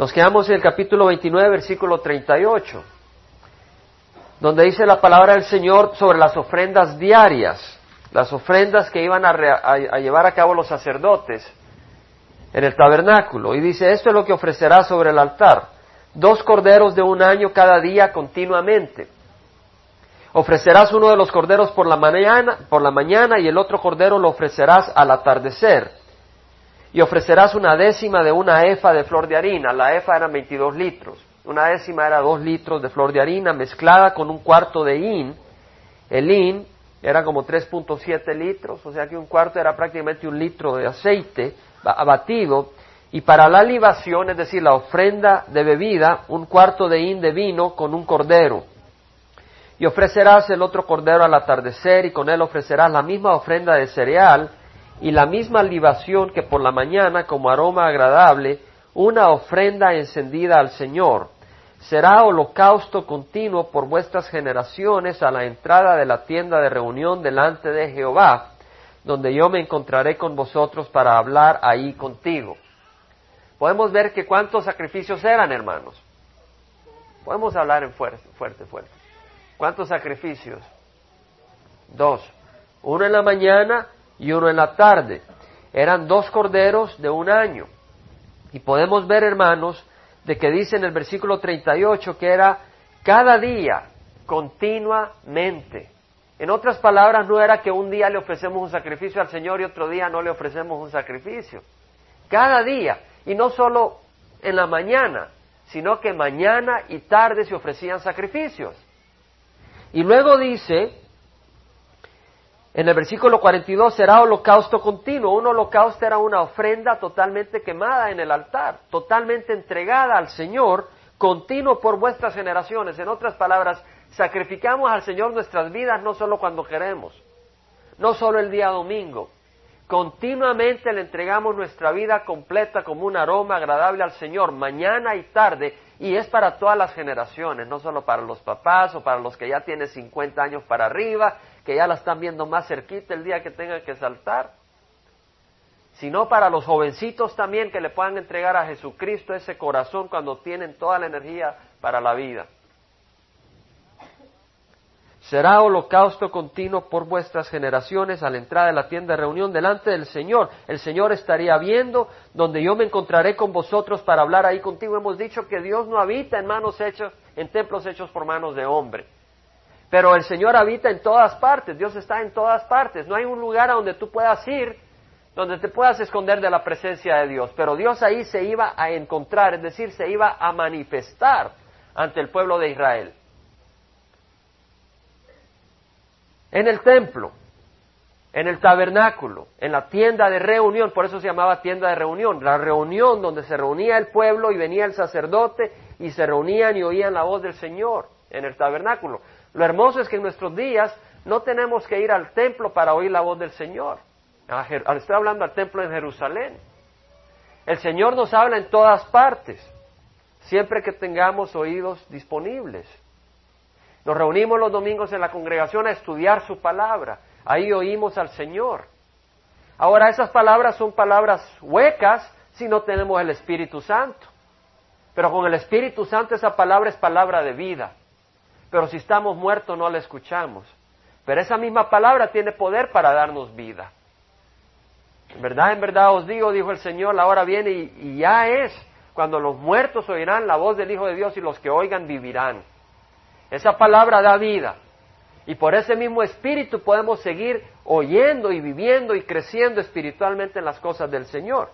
Nos quedamos en el capítulo 29, versículo 38, donde dice la palabra del Señor sobre las ofrendas diarias, las ofrendas que iban a, llevar a cabo los sacerdotes en el tabernáculo. Y dice, esto es lo que ofrecerá sobre el altar, dos corderos de un año cada día continuamente. Ofrecerás uno de los corderos por la mañana, por la mañana y el otro cordero lo ofrecerás al atardecer. Y ofrecerás una décima de una efa de flor de harina. La efa era 22 litros. Una décima era dos litros de flor de harina mezclada con un cuarto de hin. El hin era como 3.7 litros, o sea que un cuarto era prácticamente un litro de aceite abatido. Y para la libación, es decir, la ofrenda de bebida, un cuarto de hin de vino con un cordero y ofrecerás el otro cordero al atardecer y con él ofrecerás la misma ofrenda de cereal y la misma libación que por la mañana como aroma agradable, una ofrenda encendida al Señor. Será holocausto continuo por vuestras generaciones a la entrada de la tienda de reunión delante de Jehová, donde yo me encontraré con vosotros para hablar ahí contigo. Podemos ver que cuántos sacrificios eran, hermanos. Podemos hablar en fuerte, fuerte, fuerte. ¿Cuántos sacrificios? Dos. Uno en la mañana y uno en la tarde. Eran dos corderos de un año. Y podemos ver, hermanos, de que dice en el versículo 38 que era cada día, continuamente. En otras palabras, no era que un día le ofrecemos un sacrificio al Señor y otro día no le ofrecemos un sacrificio. Cada día. Y no solo en la mañana, sino que mañana y tarde se ofrecían sacrificios. Y luego dice, en el versículo 42, será holocausto continuo. Un holocausto era una ofrenda totalmente quemada en el altar, totalmente entregada al Señor, continuo por vuestras generaciones. En otras palabras, sacrificamos al Señor nuestras vidas no solo cuando queremos, no solo el día domingo. Continuamente le entregamos nuestra vida completa como un aroma agradable al Señor, mañana y tarde, y es para todas las generaciones, no solo para los papás o para los que ya tienen 50 años para arriba, que ya la están viendo más cerquita el día que tengan que saltar, sino para los jovencitos también que le puedan entregar a Jesucristo ese corazón cuando tienen toda la energía para la vida. Será holocausto continuo por vuestras generaciones a la entrada de la tienda de reunión delante del Señor. El Señor estaría viendo donde yo me encontraré con vosotros para hablar ahí contigo. Hemos dicho que Dios no habita en manos hechas, en templos hechos por manos de hombre. Pero el Señor habita en todas partes, Dios está en todas partes. No hay un lugar a donde tú puedas ir, donde te puedas esconder de la presencia de Dios. Pero Dios ahí se iba a encontrar, es decir, se iba a manifestar ante el pueblo de Israel. en el templo, en el tabernáculo, en la tienda de reunión, por eso se llamaba tienda de reunión, la reunión donde se reunía el pueblo y venía el sacerdote y se reunían y oían la voz del Señor en el tabernáculo. Lo hermoso es que en nuestros días no tenemos que ir al templo para oír la voz del Señor. Estoy hablando al templo en Jerusalén. El Señor nos habla en todas partes, siempre que tengamos oídos disponibles. Nos reunimos los domingos en la congregación a estudiar su palabra. Ahí oímos al Señor. Ahora, esas palabras son palabras huecas si no tenemos el Espíritu Santo. Pero con el Espíritu Santo esa palabra es palabra de vida. Pero si estamos muertos no la escuchamos. Pero esa misma palabra tiene poder para darnos vida. En verdad, en verdad os digo, dijo el Señor, la hora viene y, y ya es cuando los muertos oirán la voz del Hijo de Dios y los que oigan vivirán. Esa palabra da vida. Y por ese mismo espíritu podemos seguir oyendo y viviendo y creciendo espiritualmente en las cosas del Señor.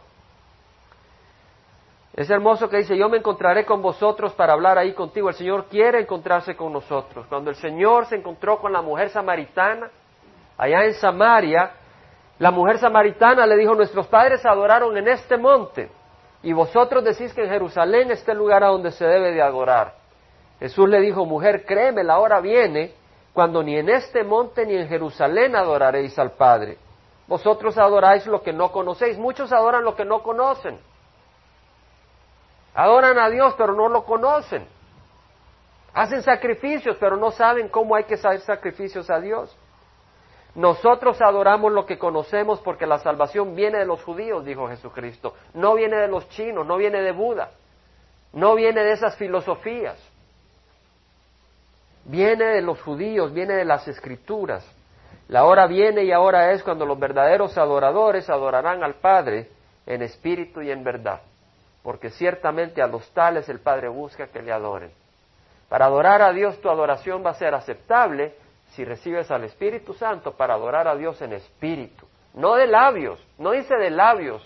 Es hermoso que dice, yo me encontraré con vosotros para hablar ahí contigo. El Señor quiere encontrarse con nosotros. Cuando el Señor se encontró con la mujer samaritana, allá en Samaria, la mujer samaritana le dijo, nuestros padres adoraron en este monte, y vosotros decís que en Jerusalén es el lugar a donde se debe de adorar. Jesús le dijo, mujer, créeme, la hora viene cuando ni en este monte ni en Jerusalén adoraréis al Padre. Vosotros adoráis lo que no conocéis. Muchos adoran lo que no conocen. Adoran a Dios, pero no lo conocen. Hacen sacrificios, pero no saben cómo hay que hacer sacrificios a Dios. Nosotros adoramos lo que conocemos porque la salvación viene de los judíos, dijo Jesucristo. No viene de los chinos, no viene de Buda. No viene de esas filosofías. Viene de los judíos, viene de las escrituras. La hora viene y ahora es cuando los verdaderos adoradores adorarán al Padre en espíritu y en verdad, porque ciertamente a los tales el Padre busca que le adoren. Para adorar a Dios tu adoración va a ser aceptable si recibes al Espíritu Santo para adorar a Dios en espíritu, no de labios, no dice de labios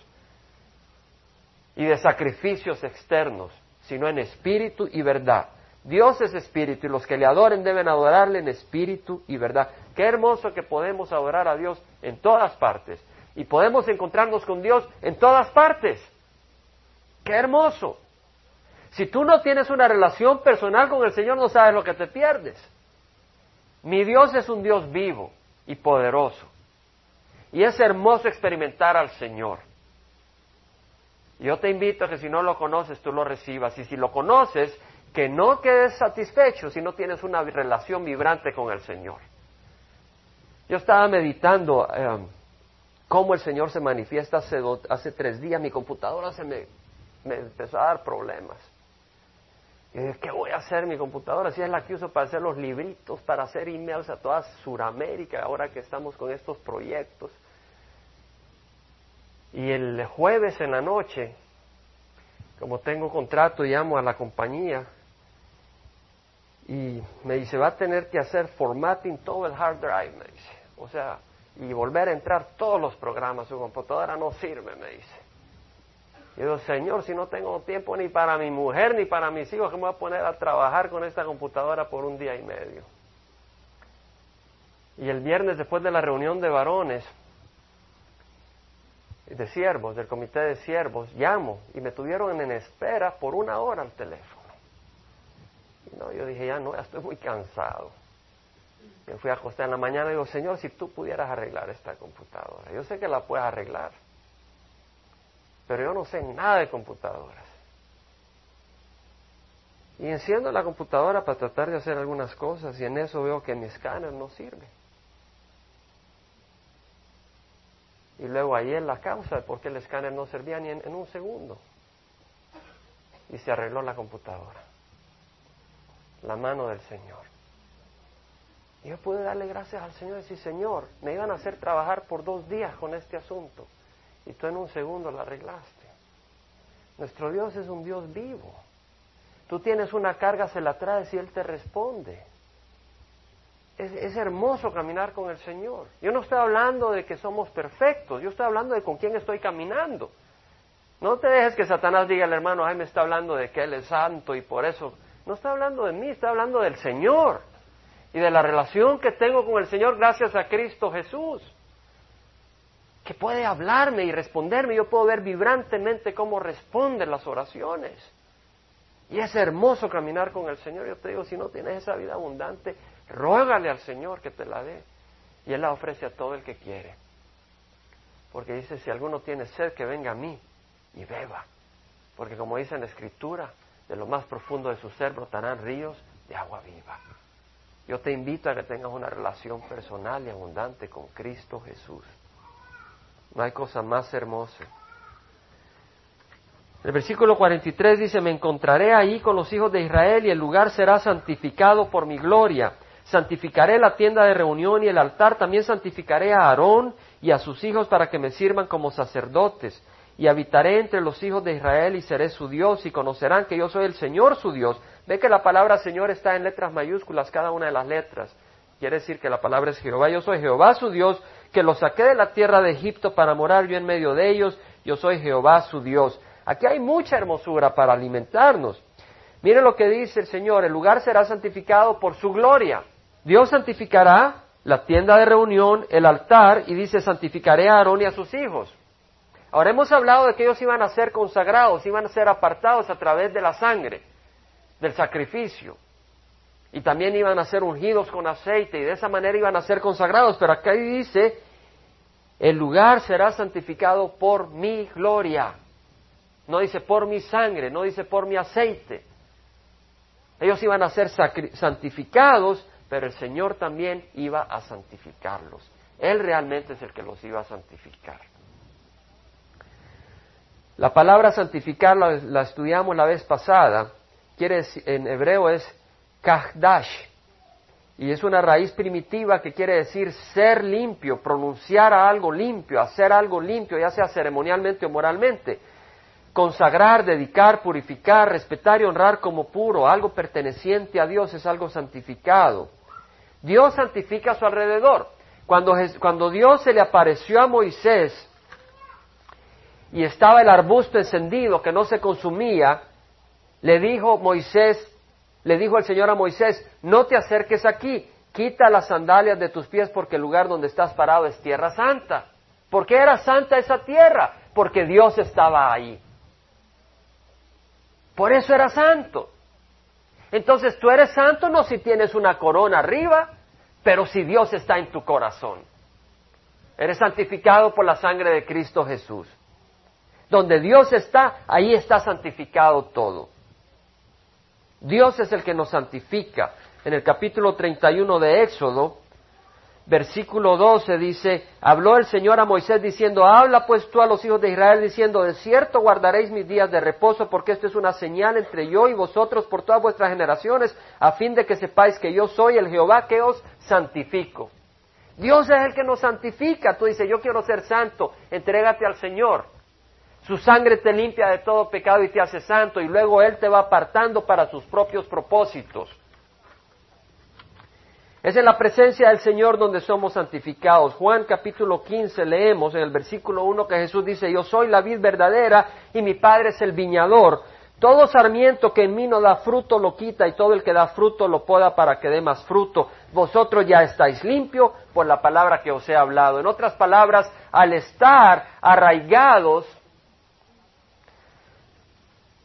y de sacrificios externos, sino en espíritu y verdad. Dios es espíritu y los que le adoren deben adorarle en espíritu y verdad. Qué hermoso que podemos adorar a Dios en todas partes y podemos encontrarnos con Dios en todas partes. Qué hermoso. Si tú no tienes una relación personal con el Señor, no sabes lo que te pierdes. Mi Dios es un Dios vivo y poderoso. Y es hermoso experimentar al Señor. Yo te invito a que si no lo conoces, tú lo recibas. Y si lo conoces, que no quedes satisfecho si no tienes una relación vibrante con el Señor. Yo estaba meditando eh, cómo el Señor se manifiesta hace, hace tres días. Mi computadora se me, me empezó a dar problemas. Y dije, ¿qué voy a hacer mi computadora? Si es la que uso para hacer los libritos, para hacer emails a toda Sudamérica, ahora que estamos con estos proyectos. Y el jueves en la noche, como tengo contrato, llamo a la compañía y me dice, va a tener que hacer formatting todo el hard drive, me dice. O sea, y volver a entrar todos los programas, su computadora no sirve, me dice. Y digo, Señor, si no tengo tiempo ni para mi mujer ni para mis hijos, ¿qué me voy a poner a trabajar con esta computadora por un día y medio? Y el viernes, después de la reunión de varones, de siervos, del comité de siervos, llamo y me tuvieron en espera por una hora al teléfono. Y no, yo dije, ya no, ya estoy muy cansado. Me fui a acostar en la mañana y digo, Señor, si tú pudieras arreglar esta computadora, yo sé que la puedes arreglar pero yo no sé nada de computadoras. Y enciendo la computadora para tratar de hacer algunas cosas y en eso veo que mi escáner no sirve. Y luego ahí es la causa de por qué el escáner no servía ni en, un segundo. Y se arregló la computadora. La mano del Señor. Y yo pude darle gracias al Señor y decir, Señor, me iban a hacer trabajar por dos días con este asunto y tú en un segundo la arreglaste. Nuestro Dios es un Dios vivo. Tú tienes una carga, se la traes y Él te responde. Es, es, hermoso caminar con el Señor. Yo no estoy hablando de que somos perfectos, yo estoy hablando de con quién estoy caminando. No te dejes que Satanás diga al hermano, ay, me está hablando de que Él es santo y por eso. No está hablando de mí, está hablando del Señor y de la relación que tengo con el Señor gracias a Cristo Jesús que puede hablarme y responderme. Yo puedo ver vibrantemente cómo responden las oraciones. Y es hermoso caminar con el Señor. Yo te digo, si no tienes esa vida abundante, ruégale al Señor que te la dé. Y Él la ofrece a todo el que quiere. Porque dice, si alguno tiene sed, que venga a mí y beba. Porque como dice en la Escritura, de lo más profundo de su ser brotarán ríos de agua viva. Yo te invito a que tengas una relación personal y abundante con Cristo Jesús. No hay cosa más hermosa. El versículo 43 dice, me encontraré ahí con los hijos de Israel y el lugar será santificado por mi gloria. Santificaré la tienda de reunión y el altar, también santificaré a Aarón y a sus hijos para que me sirvan como sacerdotes. Y habitaré entre los hijos de Israel y seré su Dios y conocerán que yo soy el Señor su Dios. Ve que la palabra Señor está en letras mayúsculas, cada una de las letras. Quiere decir que la palabra es Jehová. Yo soy Jehová su Dios que los saqué de la tierra de Egipto para morar yo en medio de ellos, yo soy Jehová su Dios. Aquí hay mucha hermosura para alimentarnos. Miren lo que dice el Señor, el lugar será santificado por su gloria. Dios santificará la tienda de reunión, el altar, y dice, santificaré a Aarón y a sus hijos. Ahora hemos hablado de que ellos iban a ser consagrados, iban a ser apartados a través de la sangre, del sacrificio. Y también iban a ser ungidos con aceite y de esa manera iban a ser consagrados. Pero acá dice, el lugar será santificado por mi gloria. No dice por mi sangre, no dice por mi aceite. Ellos iban a ser santificados, pero el Señor también iba a santificarlos. Él realmente es el que los iba a santificar. La palabra santificar la, estudiamos la vez pasada, quiere en hebreo es kahdash, y es una raíz primitiva que quiere decir ser limpio, pronunciar algo limpio, hacer algo limpio, ya sea ceremonialmente o moralmente. Consagrar, dedicar, purificar, respetar y honrar como puro, algo perteneciente a Dios es algo santificado. Dios santifica a su alrededor. Cuando, cuando Dios se le apareció a Moisés y estaba el arbusto encendido que no se consumía, le dijo Moisés, le dijo el Señor a Moisés, no te acerques aquí, quita las sandalias de tus pies porque el lugar donde estás parado es tierra santa. ¿Por qué era santa esa tierra? Porque Dios estaba ahí. Por eso era santo. Entonces tú eres santo no si tienes una corona arriba, pero si Dios está en tu corazón. Eres santificado por la sangre de Cristo Jesús. Donde Dios está, ahí está santificado todo. Dios es el que nos santifica. En el capítulo 31 de Éxodo, versículo 12 dice, habló el Señor a Moisés diciendo, habla pues tú a los hijos de Israel diciendo, de cierto guardaréis mis días de reposo porque esto es una señal entre yo y vosotros por todas vuestras generaciones, a fin de que sepáis que yo soy el Jehová que os santifico. Dios es el que nos santifica. Tú dices, yo quiero ser santo, entrégate al Señor. Su sangre te limpia de todo pecado y te hace santo y luego Él te va apartando para sus propios propósitos. Es en la presencia del Señor donde somos santificados. Juan capítulo 15 leemos en el versículo 1 que Jesús dice, yo soy la vid verdadera y mi Padre es el viñador. Todo sarmiento que en mí no da fruto lo quita y todo el que da fruto lo poda para que dé más fruto. Vosotros ya estáis limpios por la palabra que os he hablado. En otras palabras, al estar arraigados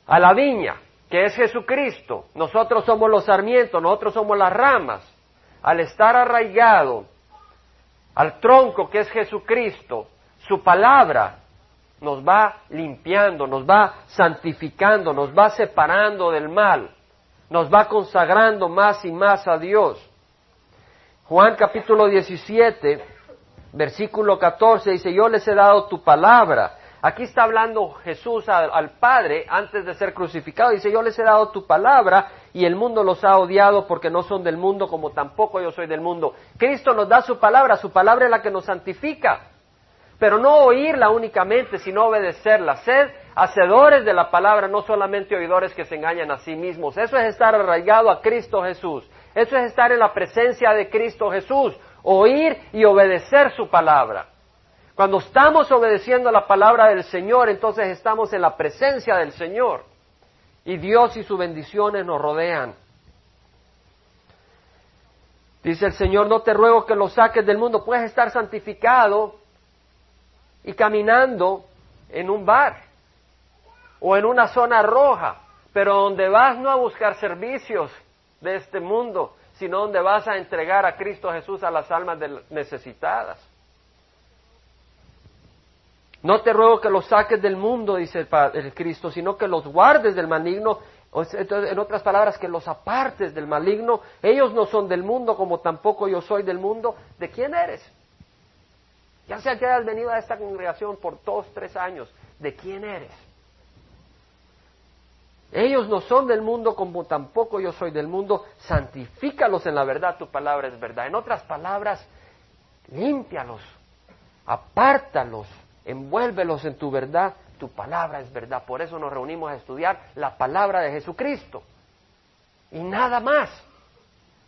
a la viña, que es Jesucristo, nosotros somos los sarmientos, nosotros somos las ramas, al estar arraigado al tronco que es Jesucristo, su palabra nos va limpiando, nos va santificando, nos va separando del mal, nos va consagrando más y más a Dios. Juan capítulo 17, versículo 14 dice, yo les he dado tu palabra Aquí está hablando Jesús al, Padre antes de ser crucificado. Dice, yo les he dado tu palabra y el mundo los ha odiado porque no son del mundo como tampoco yo soy del mundo. Cristo nos da su palabra, su palabra es la que nos santifica. Pero no oírla únicamente, sino obedecerla. Sed hacedores de la palabra, no solamente oidores que se engañan a sí mismos. Eso es estar arraigado a Cristo Jesús. Eso es estar en la presencia de Cristo Jesús. Oír y obedecer su palabra. Cuando estamos obedeciendo la palabra del Señor, entonces estamos en la presencia del Señor. Y Dios y sus bendiciones nos rodean. Dice el Señor, no te ruego que lo saques del mundo, puedes estar santificado y caminando en un bar o en una zona roja, pero donde vas no a buscar servicios de este mundo, sino donde vas a entregar a Cristo Jesús a las almas necesitadas. No te ruego que los saques del mundo, dice el, Cristo, sino que los guardes del maligno. En otras palabras, que los apartes del maligno. Ellos no son del mundo, como tampoco yo soy del mundo. ¿De quién eres? Ya sea que hayas venido a esta congregación por dos, tres años, ¿de quién eres? Ellos no son del mundo como tampoco yo soy del mundo. Santifícalos en la verdad, tu palabra es verdad. En otras palabras, límpialos, apártalos envuélvelos en tu verdad, tu palabra es verdad. Por eso nos reunimos a estudiar la palabra de Jesucristo. Y nada más.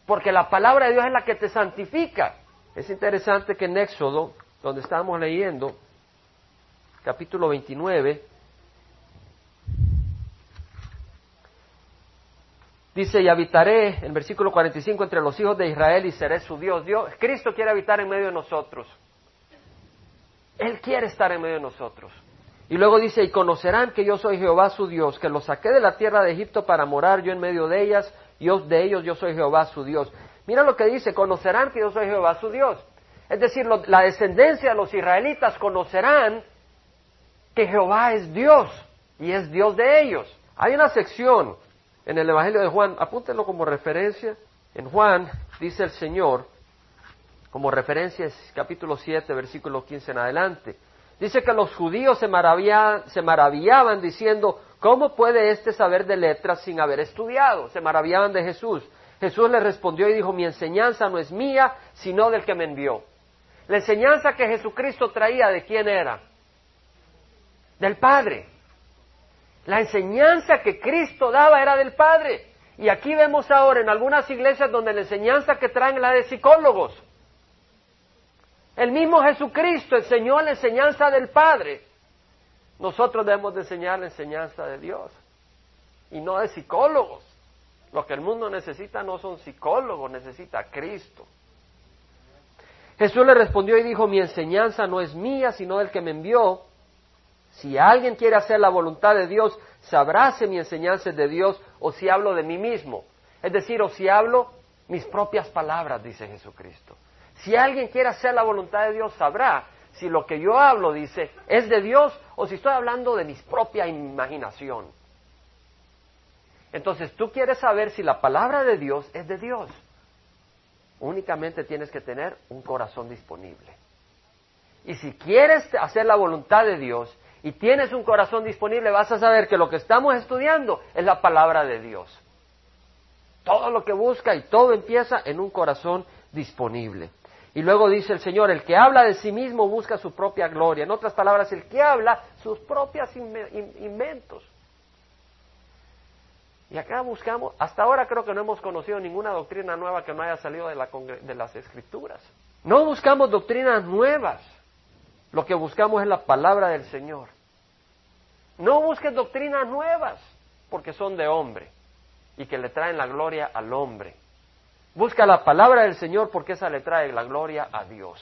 Porque la palabra de Dios es la que te santifica. Es interesante que en Éxodo, donde estamos leyendo, capítulo 29, dice, y habitaré, en versículo 45, entre los hijos de Israel y seré su Dios. Dios, Cristo quiere habitar en medio de nosotros. Él quiere estar en medio de nosotros. Y luego dice, y conocerán que yo soy Jehová su Dios, que los saqué de la tierra de Egipto para morar yo en medio de ellas, y de ellos yo soy Jehová su Dios. Mira lo que dice, conocerán que yo soy Jehová su Dios. Es decir, la descendencia de los israelitas conocerán que Jehová es Dios y es Dios de ellos. Hay una sección en el Evangelio de Juan, apúntenlo como referencia. En Juan dice el Señor, como referencia es capítulo 7, versículo 15 en adelante. Dice que los judíos se, se maravillaban diciendo, ¿cómo puede éste saber de letras sin haber estudiado? Se maravillaban de Jesús. Jesús le respondió y dijo, mi enseñanza no es mía, sino del que me envió. La enseñanza que Jesucristo traía, ¿de quién era? Del Padre. La enseñanza que Cristo daba era del Padre. Y aquí vemos ahora en algunas iglesias donde la enseñanza que traen es la de psicólogos. El mismo Jesucristo enseñó la enseñanza del Padre. Nosotros debemos de enseñar la enseñanza de Dios y no de psicólogos. Lo que el mundo necesita no son psicólogos, necesita Cristo. Jesús le respondió y dijo, mi enseñanza no es mía, sino del que me envió. Si alguien quiere hacer la voluntad de Dios, sabrá si mi enseñanza es de Dios o si hablo de mí mismo. Es decir, o si hablo mis propias palabras, dice Jesucristo. Si alguien quiere hacer la voluntad de Dios, sabrá si lo que yo hablo, dice, es de Dios o si estoy hablando de mi propia imaginación. Entonces, tú quieres saber si la palabra de Dios es de Dios. Únicamente tienes que tener un corazón disponible. Y si quieres hacer la voluntad de Dios y tienes un corazón disponible, vas a saber que lo que estamos estudiando es la palabra de Dios. Todo lo que busca y todo empieza en un corazón disponible. Y luego dice el Señor, el que habla de sí mismo busca su propia gloria. En otras palabras, el que habla sus propios inventos. Y acá buscamos, hasta ahora creo que no hemos conocido ninguna doctrina nueva que no haya salido de, de las escrituras. No buscamos doctrinas nuevas. Lo que buscamos es la palabra del Señor. No busques doctrinas nuevas, porque son de hombre y que le traen la gloria al hombre. Busca la palabra del Señor porque esa le trae la gloria a Dios.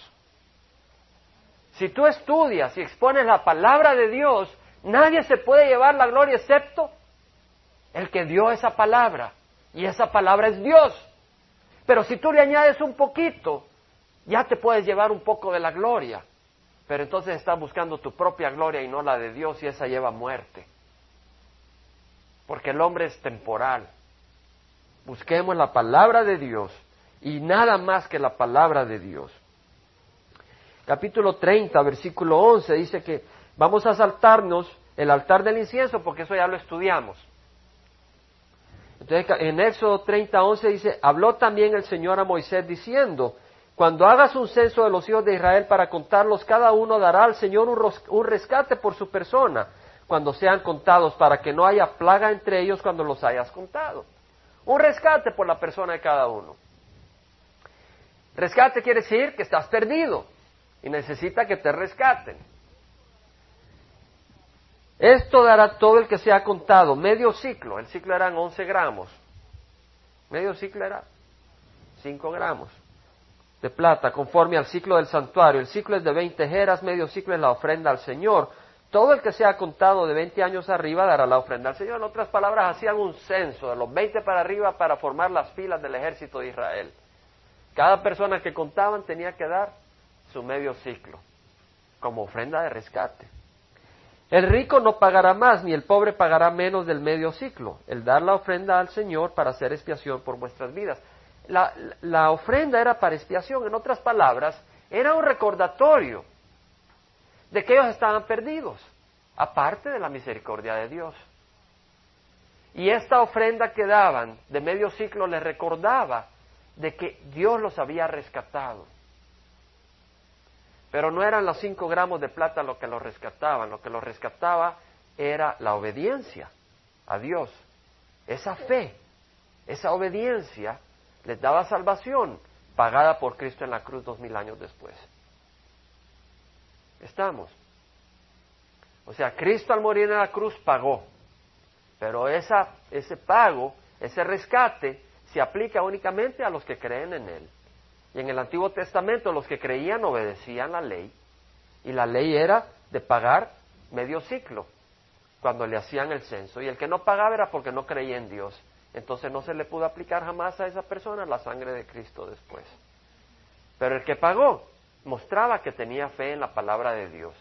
Si tú estudias y expones la palabra de Dios, nadie se puede llevar la gloria excepto el que dio esa palabra. Y esa palabra es Dios. Pero si tú le añades un poquito, ya te puedes llevar un poco de la gloria. Pero entonces estás buscando tu propia gloria y no la de Dios y esa lleva muerte. Porque el hombre es temporal. Busquemos la palabra de Dios y nada más que la palabra de Dios. Capítulo 30, versículo 11 dice que vamos a saltarnos el altar del incienso porque eso ya lo estudiamos. Entonces en Éxodo 30, 11 dice, habló también el Señor a Moisés diciendo, cuando hagas un censo de los hijos de Israel para contarlos, cada uno dará al Señor un rescate por su persona cuando sean contados, para que no haya plaga entre ellos cuando los hayas contado. Un rescate por la persona de cada uno. Rescate quiere decir que estás perdido y necesita que te rescaten. Esto dará todo el que sea contado, medio ciclo, el ciclo eran 11 gramos, medio ciclo era 5 gramos de plata, conforme al ciclo del santuario. El ciclo es de 20 jeras, medio ciclo es la ofrenda al Señor. Todo el que sea contado de 20 años arriba dará la ofrenda al Señor. En otras palabras, hacían un censo de los 20 para arriba para formar las filas del ejército de Israel. Cada persona que contaban tenía que dar su medio ciclo como ofrenda de rescate. El rico no pagará más, ni el pobre pagará menos del medio ciclo. El dar la ofrenda al Señor para hacer expiación por vuestras vidas. La, la ofrenda era para expiación, en otras palabras, era un recordatorio de que ellos estaban perdidos, aparte de la misericordia de Dios. Y esta ofrenda que daban de medio ciclo les recordaba de que Dios los había rescatado. Pero no eran los cinco gramos de plata lo que los rescataban, lo que los rescataba era la obediencia a Dios. Esa fe, esa obediencia les daba salvación pagada por Cristo en la cruz dos mil años después. Estamos. O sea, Cristo al morir en la cruz pagó, pero esa, ese pago, ese rescate, se aplica únicamente a los que creen en Él. Y en el Antiguo Testamento los que creían obedecían la ley, y la ley era de pagar medio ciclo cuando le hacían el censo, y el que no pagaba era porque no creía en Dios. Entonces no se le pudo aplicar jamás a esa persona la sangre de Cristo después. Pero el que pagó mostraba que tenía fe en la palabra de Dios.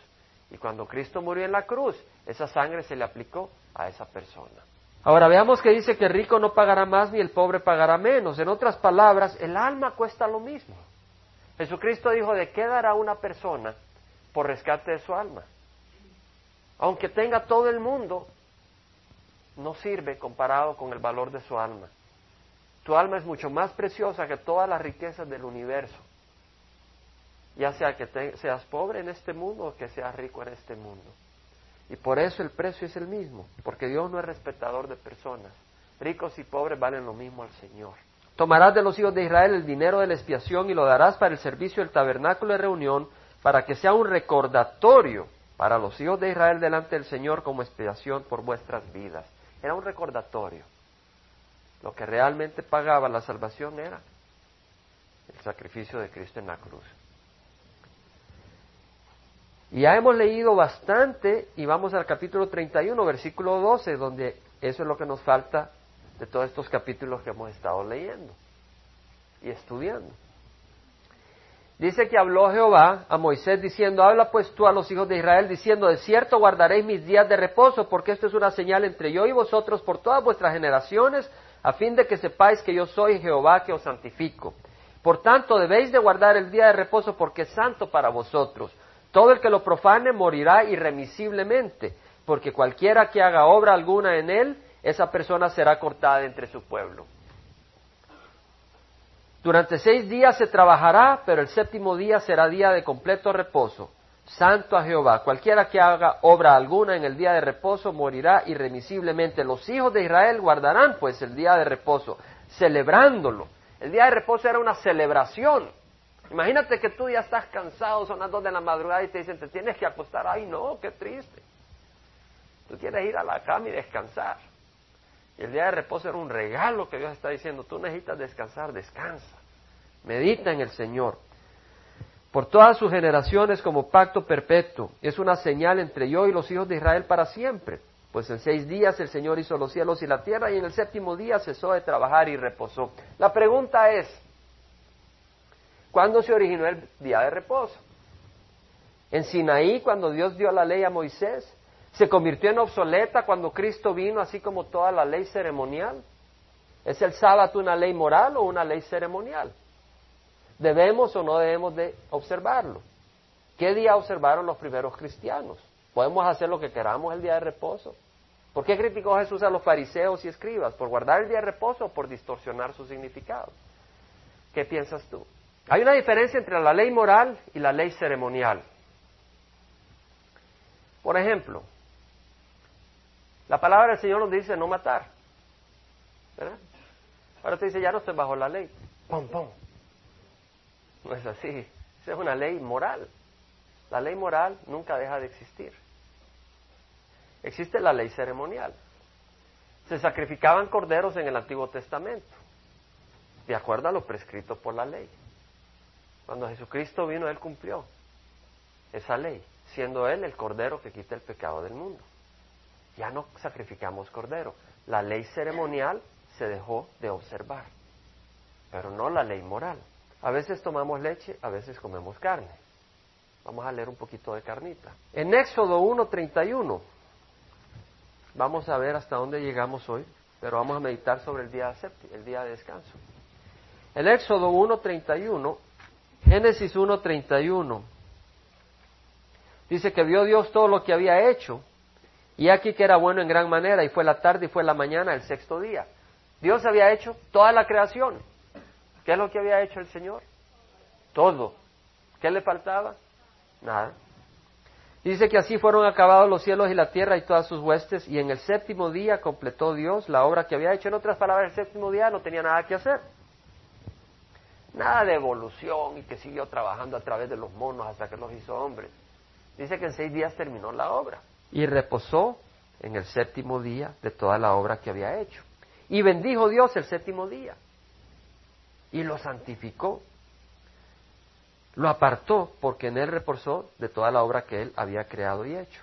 Y cuando Cristo murió en la cruz, esa sangre se le aplicó a esa persona. Ahora veamos que dice que el rico no pagará más ni el pobre pagará menos. En otras palabras, el alma cuesta lo mismo. Jesucristo dijo, ¿de qué dará una persona por rescate de su alma. Aunque tenga todo el mundo, no sirve comparado con el valor de su alma. Tu alma es mucho más preciosa que todas las riquezas del universo. Ya sea que seas pobre en este mundo o que seas rico en este mundo. Y por eso el precio es el mismo, porque Dios no es respetador de personas. Ricos y pobres valen lo mismo al Señor. Tomarás de los hijos de Israel el dinero de la expiación y lo darás para el servicio del tabernáculo de reunión, para que sea un recordatorio para los hijos de Israel delante del Señor como expiación por vuestras vidas. Era un recordatorio. Lo que realmente pagaba la salvación era el sacrificio de Cristo en la cruz. Y ya hemos leído bastante y vamos al capítulo 31, versículo 12, donde eso es lo que nos falta de todos estos capítulos que hemos estado leyendo y estudiando. Dice que habló Jehová a Moisés diciendo, habla pues tú a los hijos de Israel diciendo, de cierto guardaréis mis días de reposo, porque esto es una señal entre yo y vosotros por todas vuestras generaciones, a fin de que sepáis que yo soy Jehová que os santifico. Por tanto, debéis de guardar el día de reposo porque es santo para vosotros. Todo el que lo profane morirá irremisiblemente, porque cualquiera que haga obra alguna en él, esa persona será cortada entre su pueblo. Durante seis días se trabajará, pero el séptimo día será día de completo reposo. Santo a Jehová. Cualquiera que haga obra alguna en el día de reposo morirá irremisiblemente. Los hijos de Israel guardarán pues el día de reposo, celebrándolo. El día de reposo era una celebración. Imagínate que tú ya estás cansado, son las dos de la madrugada y te dicen, te tienes que acostar. Ay, no, qué triste. Tú quieres ir a la cama y descansar. Y el día de reposo era un regalo que Dios está diciendo, tú necesitas descansar, descansa. Medita en el Señor. Por todas sus generaciones como pacto perpetuo. Es una señal entre yo y los hijos de Israel para siempre. Pues en seis días el Señor hizo los cielos y la tierra y en el séptimo día cesó de trabajar y reposó. La pregunta es, ¿Cuándo se originó el día de reposo? En Sinaí, cuando Dios dio la ley a Moisés, se convirtió en obsoleta cuando Cristo vino, así como toda la ley ceremonial. ¿Es el sábado una ley moral o una ley ceremonial? ¿Debemos o no debemos de observarlo? ¿Qué día observaron los primeros cristianos? ¿Podemos hacer lo que queramos el día de reposo? ¿Por qué criticó Jesús a los fariseos y escribas? ¿Por guardar el día de reposo o por distorsionar su significado? ¿Qué piensas tú? Hay una diferencia entre la ley moral y la ley ceremonial. Por ejemplo, la palabra del Señor nos dice no matar. ¿Verdad? Ahora te dice, ya no estoy bajo la ley. ¡Pum, pum! No es así. Esa es una ley moral. La ley moral nunca deja de existir. Existe la ley ceremonial. Se sacrificaban corderos en el Antiguo Testamento, de acuerdo a lo prescrito por la ley. Cuando Jesucristo vino, Él cumplió esa ley, siendo Él el cordero que quita el pecado del mundo. Ya no sacrificamos cordero. La ley ceremonial se dejó de observar, pero no la ley moral. A veces tomamos leche, a veces comemos carne. Vamos a leer un poquito de carnita. En Éxodo 1.31, vamos a ver hasta dónde llegamos hoy, pero vamos a meditar sobre el día, el día de descanso. El Éxodo 1.31 Génesis 1.31 dice que vio Dios todo lo que había hecho y aquí que era bueno en gran manera y fue la tarde y fue la mañana el sexto día. Dios había hecho toda la creación. ¿Qué es lo que había hecho el Señor? Todo. ¿Qué le faltaba? Nada. Dice que así fueron acabados los cielos y la tierra y todas sus huestes, y en el séptimo día completó Dios la obra que había hecho. En otras palabras, el séptimo día no tenía nada que hacer. Nada de evolución y que siguió trabajando a través de los monos hasta que los hizo hombres. Dice que en seis días terminó la obra y reposó en el séptimo día de toda la obra que había hecho. Y bendijo Dios el séptimo día y lo santificó. Lo apartó porque en él reposó de toda la obra que él había creado y hecho.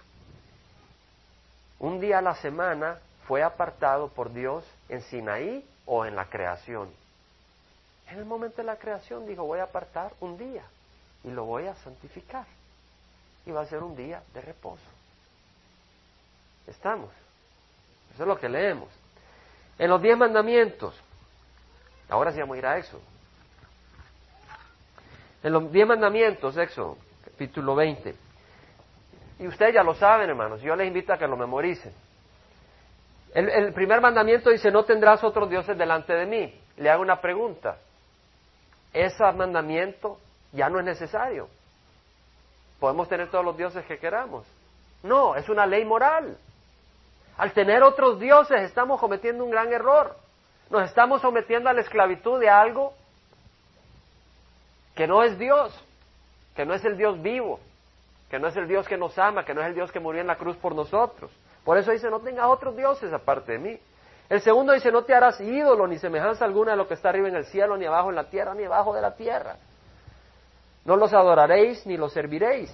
Un día a la semana fue apartado por Dios en Sinaí o en la creación. En el momento de la creación dijo, voy a apartar un día y lo voy a santificar. Y va a ser un día de reposo. Estamos. Eso es lo que leemos. En los diez mandamientos, ahora sí vamos a ir a Éxodo. En los diez mandamientos, Éxodo, capítulo 20, Y ustedes ya lo saben, hermanos. Yo les invito a que lo memoricen. El, el primer mandamiento dice, no tendrás otros dioses delante de mí. Le hago una pregunta. Ese mandamiento ya no es necesario. Podemos tener todos los dioses que queramos. No, es una ley moral. Al tener otros dioses estamos cometiendo un gran error. Nos estamos sometiendo a la esclavitud de algo que no es Dios, que no es el Dios vivo, que no es el Dios que nos ama, que no es el Dios que murió en la cruz por nosotros. Por eso dice, no tengas otros dioses aparte de mí. El segundo dice, no te harás ídolo ni semejanza alguna de lo que está arriba en el cielo, ni abajo en la tierra, ni abajo de la tierra. No los adoraréis ni los serviréis.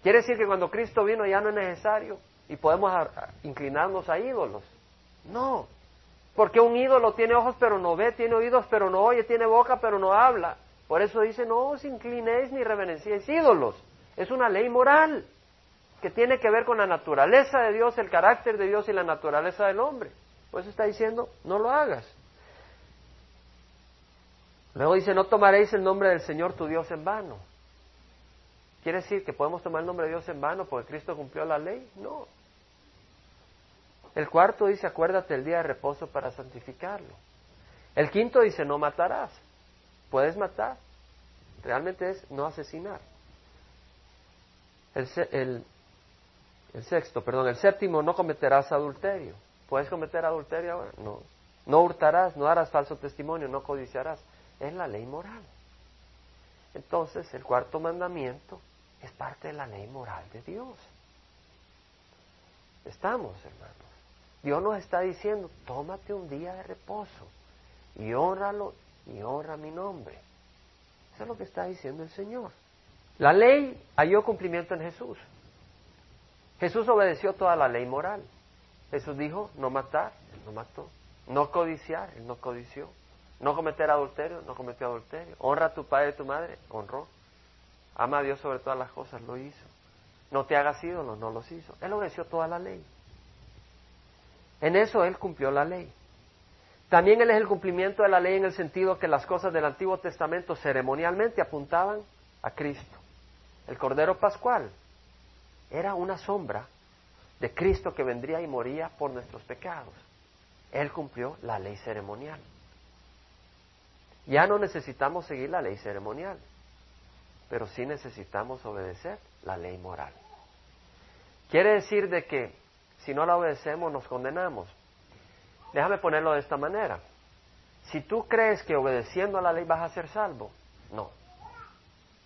Quiere decir que cuando Cristo vino ya no es necesario y podemos inclinarnos a ídolos. No, porque un ídolo tiene ojos pero no ve, tiene oídos pero no oye, tiene boca pero no habla. Por eso dice, no os inclinéis ni reverenciéis ídolos. Es una ley moral que tiene que ver con la naturaleza de Dios, el carácter de Dios y la naturaleza del hombre. Por eso está diciendo, no lo hagas. Luego dice, no tomaréis el nombre del Señor tu Dios en vano. ¿Quiere decir que podemos tomar el nombre de Dios en vano porque Cristo cumplió la ley? No. El cuarto dice, acuérdate el día de reposo para santificarlo. El quinto dice, no matarás. Puedes matar. Realmente es no asesinar. El, el, sexto, perdón, el séptimo, no cometerás adulterio. ¿Puedes cometer adulterio ahora? No. No hurtarás, no harás falso testimonio, no codiciarás. Es la ley moral. Entonces, el cuarto mandamiento es parte de la ley moral de Dios. Estamos, hermanos. Dios nos está diciendo, tómate un día de reposo y honralo y honra mi nombre. Eso es lo que está diciendo el Señor. La ley halló cumplimiento en Jesús. Jesús obedeció toda la ley moral. Jesús dijo, no matar, él no mató. No codiciar, él no codició. No cometer adulterio, no cometió adulterio. Honra a tu padre y tu madre, honró. Ama a Dios sobre todas las cosas, lo hizo. No te hagas ídolos, no los hizo. Él obedeció toda la ley. En eso él cumplió la ley. También él es el cumplimiento de la ley en el sentido que las cosas del Antiguo Testamento ceremonialmente apuntaban a Cristo. El Cordero Pascual era una sombra de Cristo que vendría y moría por nuestros pecados. Él cumplió la ley ceremonial. Ya no necesitamos seguir la ley ceremonial pero sí necesitamos obedecer la ley moral. Quiere decir de que si no la obedecemos nos condenamos. Déjame ponerlo de esta manera. Si tú crees que obedeciendo a la ley vas a ser salvo, no.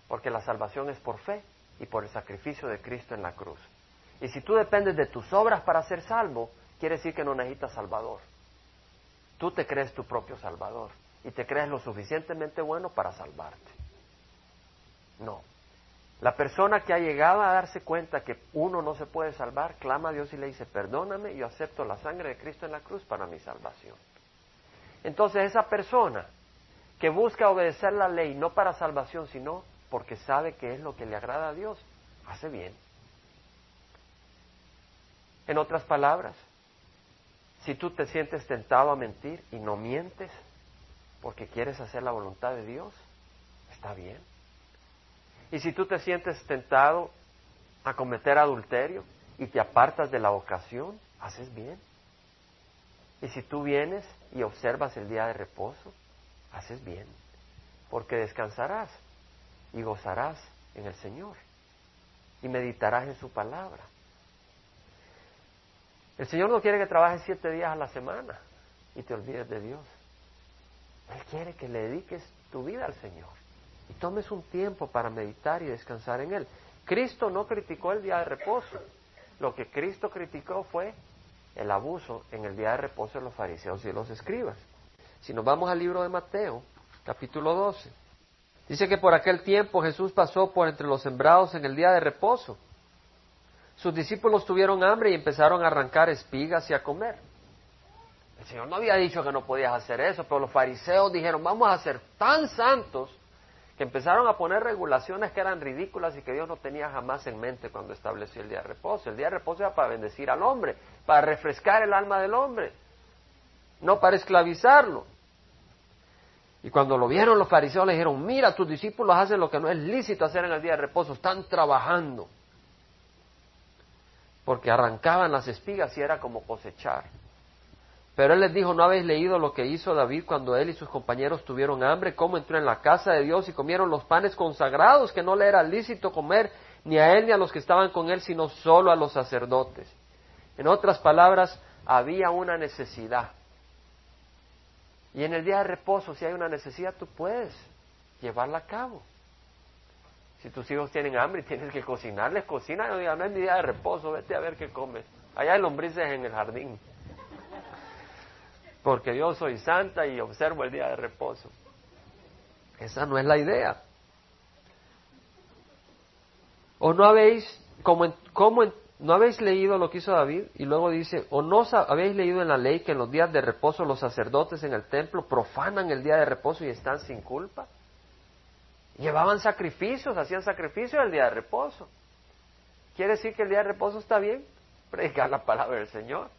Porque la salvación es por fe y por el sacrificio de Cristo en la cruz. Y si tú dependes de tus obras para ser salvo, quiere decir que no necesitas salvador. Tú te crees tu propio salvador y te crees lo suficientemente bueno para salvarte. No. La persona que ha llegado a darse cuenta que uno no se puede salvar, clama a Dios y le dice, perdóname, yo acepto la sangre de Cristo en la cruz para mi salvación. Entonces esa persona que busca obedecer la ley no para salvación, sino porque sabe que es lo que le agrada a Dios, hace bien. En otras palabras, si tú te sientes tentado a mentir y no mientes porque quieres hacer la voluntad de Dios, está bien. Y si tú te sientes tentado a cometer adulterio y te apartas de la ocasión, haces bien. Y si tú vienes y observas el día de reposo, haces bien, porque descansarás y gozarás en el Señor y meditarás en su palabra. El Señor no quiere que trabajes siete días a la semana y te olvides de Dios. Él quiere que le dediques tu vida al Señor y tomes un tiempo para meditar y descansar en Él. Cristo no criticó el día de reposo. Lo que Cristo criticó fue el abuso en el día de reposo de los fariseos y los escribas. Si nos vamos al libro de Mateo, capítulo 12, dice que por aquel tiempo Jesús pasó por entre los sembrados en el día de reposo. Sus discípulos tuvieron hambre y empezaron a arrancar espigas y a comer. El Señor no había dicho que no podías hacer eso, pero los fariseos dijeron, vamos a ser tan santos que empezaron a poner regulaciones que eran ridículas y que Dios no tenía jamás en mente cuando estableció el día de reposo. El día de reposo era para bendecir al hombre, para refrescar el alma del hombre, no para esclavizarlo. Y cuando lo vieron los fariseos le dijeron, mira, tus discípulos hacen lo que no es lícito hacer en el día de reposo, están trabajando. Porque arrancaban las espigas y era como cosechar. Pero él les dijo, ¿no habéis leído lo que hizo David cuando él y sus compañeros tuvieron hambre? ¿Cómo entró en la casa de Dios y comieron los panes consagrados que no le era lícito comer ni a él ni a los que estaban con él, sino solo a los sacerdotes? En otras palabras, había una necesidad. Y en el día de reposo, si hay una necesidad, tú puedes llevarla a cabo. Si tus hijos tienen hambre y tienes que cocinarles, cocina. No, es mi día de reposo, vete a ver qué comes. Allá hay lombrices en el jardín porque yo soy santa y observo el día de reposo. Esa no es la idea. ¿O no habéis, como, no habéis leído lo que hizo David? Y luego dice, ¿o no habéis leído en la ley que en los días de reposo los sacerdotes en el templo profanan el día de reposo y están sin culpa? Llevaban sacrificios, hacían sacrificios el día de reposo. ¿Quiere decir que el día de reposo está bien? Predicar la palabra del Señor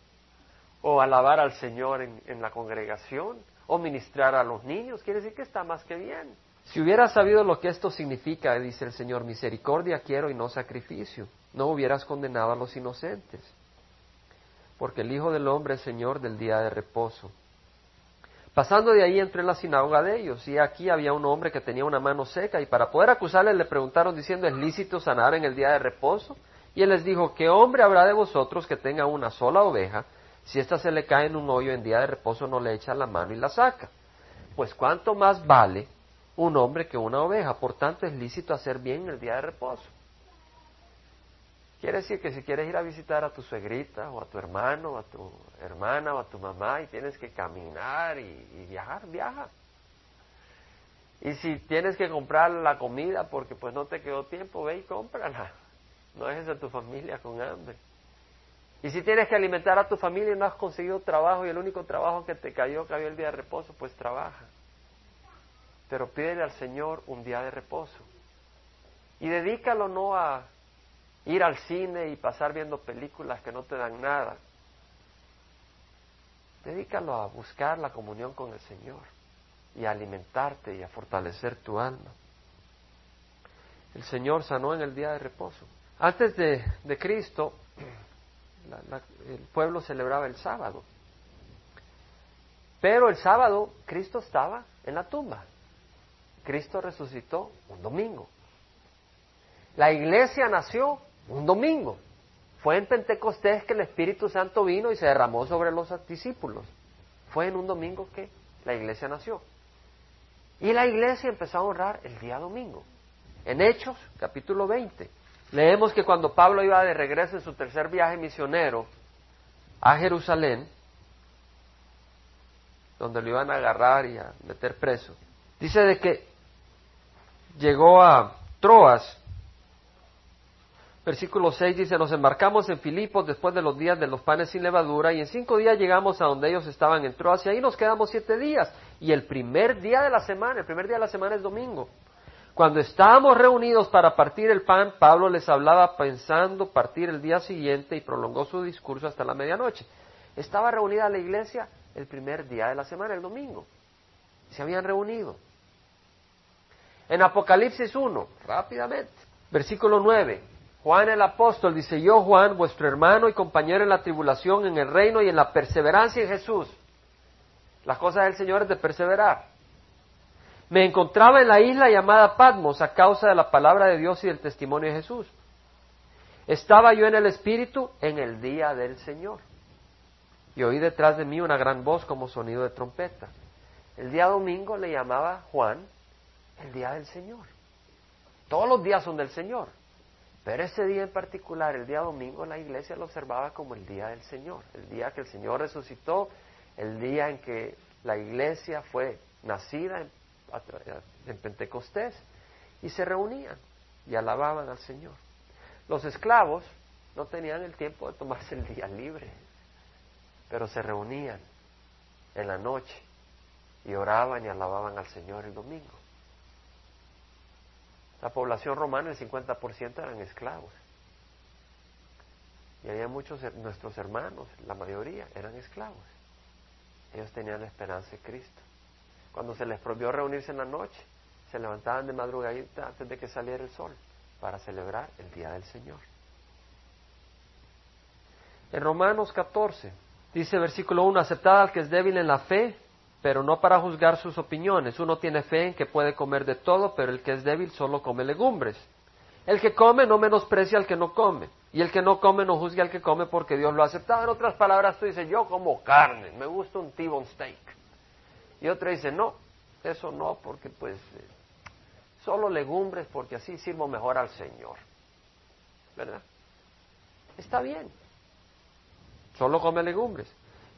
o alabar al Señor en, la congregación, o ministrar a los niños, quiere decir que está más que bien. Si hubieras sabido lo que esto significa, dice el Señor, misericordia quiero y no sacrificio, no hubieras condenado a los inocentes, porque el Hijo del Hombre es Señor del día de reposo. Pasando de ahí entré en la sinagoga de ellos, y aquí había un hombre que tenía una mano seca, y para poder acusarle le preguntaron diciendo, ¿es lícito sanar en el día de reposo? Y él les dijo, ¿qué hombre habrá de vosotros que tenga una sola oveja si ésta se le cae en un hoyo en día de reposo, no le echa la mano y la saca. Pues cuánto más vale un hombre que una oveja. Por tanto, es lícito hacer bien en el día de reposo. Quiere decir que si quieres ir a visitar a tu suegrita o a tu hermano o a tu hermana o a tu mamá y tienes que caminar y, viajar, viaja. Y si tienes que comprar la comida porque pues no te quedó tiempo, ve y cómprala. No dejes a tu familia con hambre. Y si tienes que alimentar a tu familia y no has conseguido trabajo y el único trabajo que te cayó, cayó el día de reposo, pues trabaja. Pero pídele al Señor un día de reposo. Y dedícalo no a ir al cine y pasar viendo películas que no te dan nada. Dedícalo a buscar la comunión con el Señor y a alimentarte y a fortalecer tu alma. El Señor sanó en el día de reposo. Antes de, de Cristo, el pueblo celebraba el sábado. Pero el sábado Cristo estaba en la tumba. Cristo resucitó un domingo. La iglesia nació un domingo. Fue en Pentecostés que el Espíritu Santo vino y se derramó sobre los discípulos. Fue en un domingo que la iglesia nació. Y la iglesia empezó a honrar el día domingo. En Hechos, capítulo 20, Leemos que cuando Pablo iba de regreso en su tercer viaje misionero a Jerusalén, donde lo iban a agarrar y a meter preso, dice de que llegó a Troas, versículo 6 dice, nos embarcamos en Filipos después de los días de los panes sin levadura y en cinco días llegamos a donde ellos estaban en Troas y nos quedamos siete días y el primer día de la semana, el primer día de la semana es domingo. Cuando estábamos reunidos para partir el pan, Pablo les hablaba pensando partir el día siguiente y prolongó su discurso hasta la medianoche. Estaba reunida la iglesia el primer día de la semana, el domingo. Se habían reunido. En Apocalipsis 1, rápidamente, versículo 9, Juan el apóstol dice, yo Juan, vuestro hermano y compañero en la tribulación, en el reino y en la perseverancia en Jesús. Las cosas del Señor es de perseverar. Me encontraba en la isla llamada Patmos a causa de la palabra de Dios y del testimonio de Jesús. Estaba yo en el Espíritu en el día del Señor. Y oí detrás de mí una gran voz como sonido de trompeta. El día domingo le llamaba Juan el día del Señor. Todos los días son del Señor. Pero ese día en particular, el día domingo, la iglesia lo observaba como el día del Señor. El día que el Señor resucitó, el día en que la iglesia fue nacida en en Pentecostés y se reunían y alababan al Señor. Los esclavos no tenían el tiempo de tomarse el día libre, pero se reunían en la noche y oraban y alababan al Señor el domingo. La población romana, el 50% eran esclavos. Y había muchos nuestros hermanos, la mayoría, eran esclavos. Ellos tenían la esperanza de Cristo. Cuando se les prohibió reunirse en la noche, se levantaban de madrugadita antes de que saliera el sol para celebrar el día del Señor. En Romanos 14 dice versículo 1, aceptad al que es débil en la fe, pero no para juzgar sus opiniones. Uno tiene fe en que puede comer de todo, pero el que es débil solo come legumbres. El que come no menosprecia al que no come. Y el que no come no juzga al que come porque Dios lo ha aceptado. En otras palabras, tú dices, yo como carne, me gusta un T-bone steak. Y otro dice, no, eso no, porque pues eh, solo legumbres, porque así sirvo mejor al Señor. ¿Verdad? Está bien. Solo come legumbres.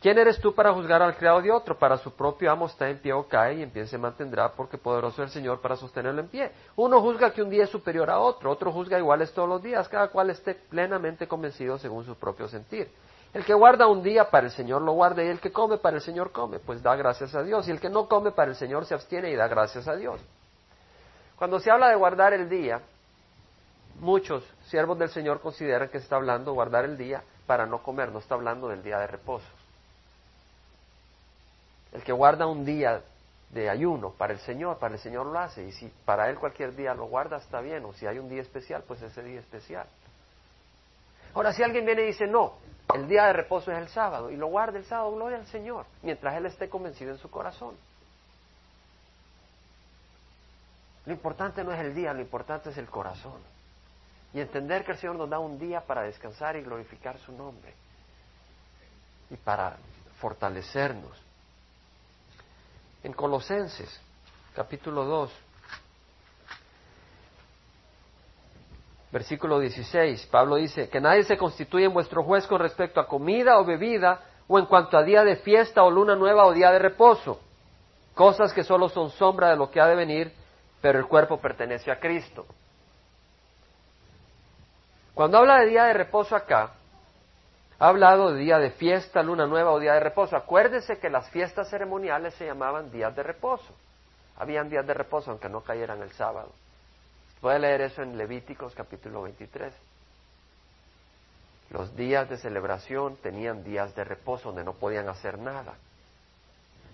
¿Quién eres tú para juzgar al criado de otro? Para su propio amo está en pie o cae y en pie se mantendrá porque poderoso es el Señor para sostenerlo en pie. Uno juzga que un día es superior a otro, otro juzga iguales todos los días, cada cual esté plenamente convencido según su propio sentir. El que guarda un día para el Señor lo guarda y el que come para el Señor come, pues da gracias a Dios. Y el que no come para el Señor se abstiene y da gracias a Dios. Cuando se habla de guardar el día, muchos siervos del Señor consideran que se está hablando guardar el día para no comer, no está hablando del día de reposo. El que guarda un día de ayuno para el Señor, para el Señor lo hace. Y si para Él cualquier día lo guarda, está bien. O si hay un día especial, pues ese día especial. Ahora, si alguien viene y dice, no, el día de reposo es el sábado, y lo guarda el sábado, gloria al Señor, mientras Él esté convencido en su corazón. Lo importante no es el día, lo importante es el corazón. Y entender que el Señor nos da un día para descansar y glorificar su nombre. Y para fortalecernos en Colosenses, capítulo 2, versículo 16, Pablo dice, que nadie se constituya en vuestro juez con respecto a comida o bebida, o en cuanto a día de fiesta o luna nueva o día de reposo, cosas que solo son sombra de lo que ha de venir, pero el cuerpo pertenece a Cristo. Cuando habla de día de reposo acá, ha hablado de día de fiesta, luna nueva o día de reposo. Acuérdese que las fiestas ceremoniales se llamaban días de reposo. Habían días de reposo aunque no cayeran el sábado. Puede leer eso en Levíticos capítulo 23. Los días de celebración tenían días de reposo donde no podían hacer nada.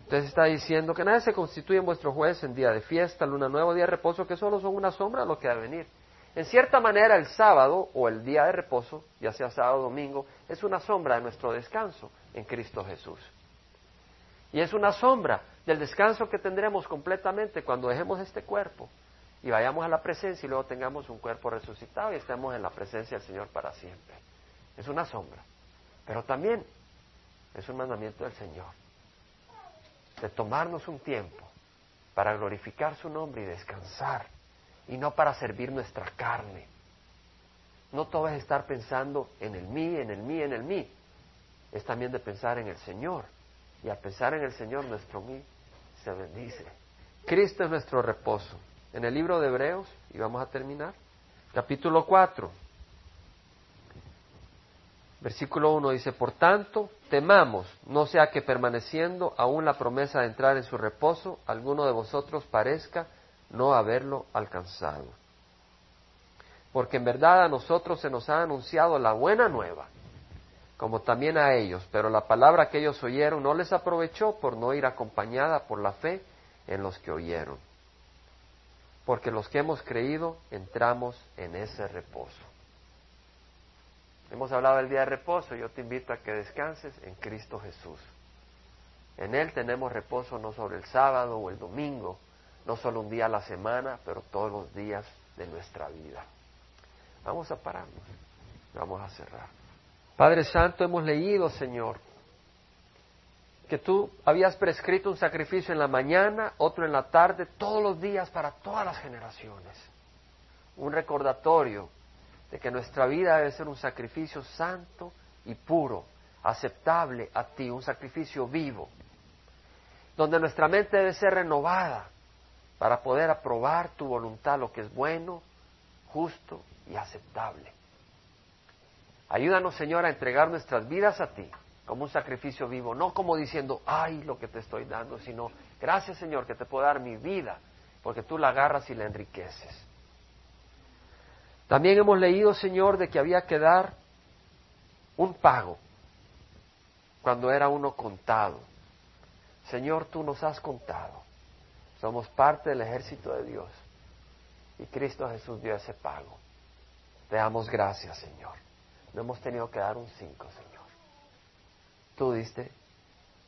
Entonces está diciendo que nadie se constituye en vuestro juez en día de fiesta, luna nueva, o día de reposo, que solo son una sombra de lo que ha de venir. En cierta manera, el sábado o el día de reposo, ya sea sábado o domingo, es una sombra de nuestro descanso en Cristo Jesús. Y es una sombra del descanso que tendremos completamente cuando dejemos este cuerpo y vayamos a la presencia y luego tengamos un cuerpo resucitado y estemos en la presencia del Señor para siempre. Es una sombra. Pero también es un mandamiento del Señor de tomarnos un tiempo para glorificar su nombre y descansar y no para servir nuestra carne. No todo es estar pensando en el mí, en el mí, en el mí. Es también de pensar en el Señor. Y al pensar en el Señor, nuestro mí se bendice. Cristo es nuestro reposo. En el libro de Hebreos, y vamos a terminar, capítulo 4, versículo 1 dice, por tanto, temamos, no sea que permaneciendo aún la promesa de entrar en su reposo, alguno de vosotros parezca no haberlo alcanzado. Porque en verdad a nosotros se nos ha anunciado la buena nueva, como también a ellos, pero la palabra que ellos oyeron no les aprovechó por no ir acompañada por la fe en los que oyeron. Porque los que hemos creído entramos en ese reposo. Hemos hablado del día de reposo, yo te invito a que descanses en Cristo Jesús. En Él tenemos reposo no sobre el sábado o el domingo, no solo un día a la semana, pero todos los días de nuestra vida. Vamos a pararnos, vamos a cerrar. Padre Santo, hemos leído, Señor, que tú habías prescrito un sacrificio en la mañana, otro en la tarde, todos los días para todas las generaciones. Un recordatorio de que nuestra vida debe ser un sacrificio santo y puro, aceptable a ti, un sacrificio vivo, donde nuestra mente debe ser renovada para poder aprobar tu voluntad, lo que es bueno, justo y aceptable. Ayúdanos, Señor, a entregar nuestras vidas a ti como un sacrificio vivo, no como diciendo, ay, lo que te estoy dando, sino, gracias, Señor, que te puedo dar mi vida, porque tú la agarras y la enriqueces. También hemos leído, Señor, de que había que dar un pago cuando era uno contado. Señor, tú nos has contado. Somos parte del ejército de Dios. Y Cristo Jesús dio ese pago. Te damos gracias, Señor. No hemos tenido que dar un cinco, Señor. Tú diste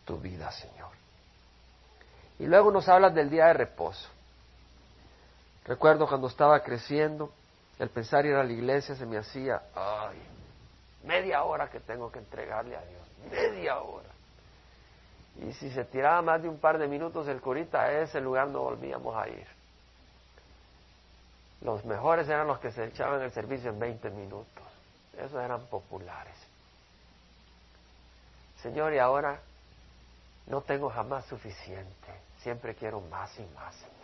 tu vida, Señor. Y luego nos hablas del día de reposo. Recuerdo cuando estaba creciendo, el pensar ir a la iglesia se me hacía, ay, media hora que tengo que entregarle a Dios, media hora. Y si se tiraba más de un par de minutos el curita, a ese lugar no volvíamos a ir. Los mejores eran los que se echaban el servicio en 20 minutos. Esos eran populares. Señor, y ahora no tengo jamás suficiente. Siempre quiero más y más, Señor.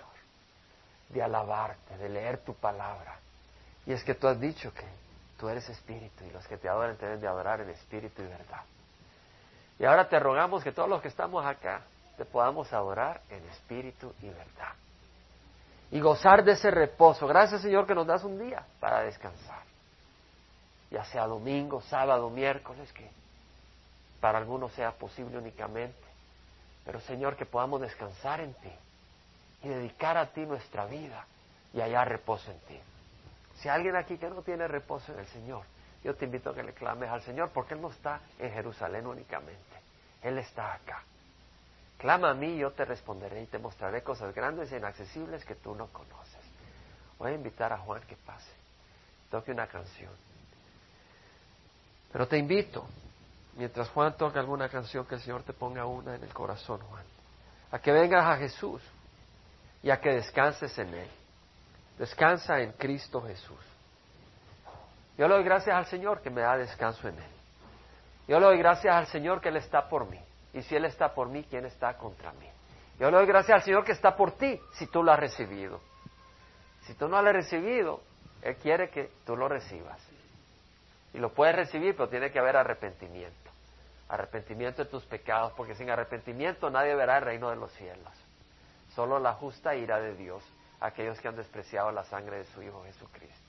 De alabarte, de leer tu palabra. Y es que tú has dicho que tú eres espíritu y los que te adoran te deben de adorar en espíritu y verdad. Y ahora te rogamos que todos los que estamos acá te podamos adorar en espíritu y verdad. Y gozar de ese reposo. Gracias Señor que nos das un día para descansar. Ya sea domingo, sábado, miércoles, que para algunos sea posible únicamente. Pero Señor, que podamos descansar en ti y dedicar a ti nuestra vida y hallar reposo en ti. Si hay alguien aquí que no tiene reposo en el Señor, yo te invito a que le clames al Señor porque Él no está en Jerusalén únicamente, Él está acá. Clama a mí yo te responderé y te mostraré cosas grandes e inaccesibles que tú no conoces. Voy a invitar a Juan que pase, toque una canción. Pero te invito, mientras Juan toca alguna canción, que el Señor te ponga una en el corazón, Juan, a que vengas a Jesús y a que descanses en Él. Descansa en Cristo Jesús. Yo le doy gracias al Señor que me da descanso en Él. Yo le doy gracias al Señor que Él está por mí. Y si Él está por mí, ¿quién está contra mí? Yo le doy gracias al Señor que está por ti si tú lo has recibido. Si tú no lo has recibido, Él quiere que tú lo recibas. Y lo puedes recibir, pero tiene que haber arrepentimiento. Arrepentimiento de tus pecados, porque sin arrepentimiento nadie verá el reino de los cielos. Solo la justa ira de Dios aquellos que han despreciado la sangre de su Hijo Jesucristo.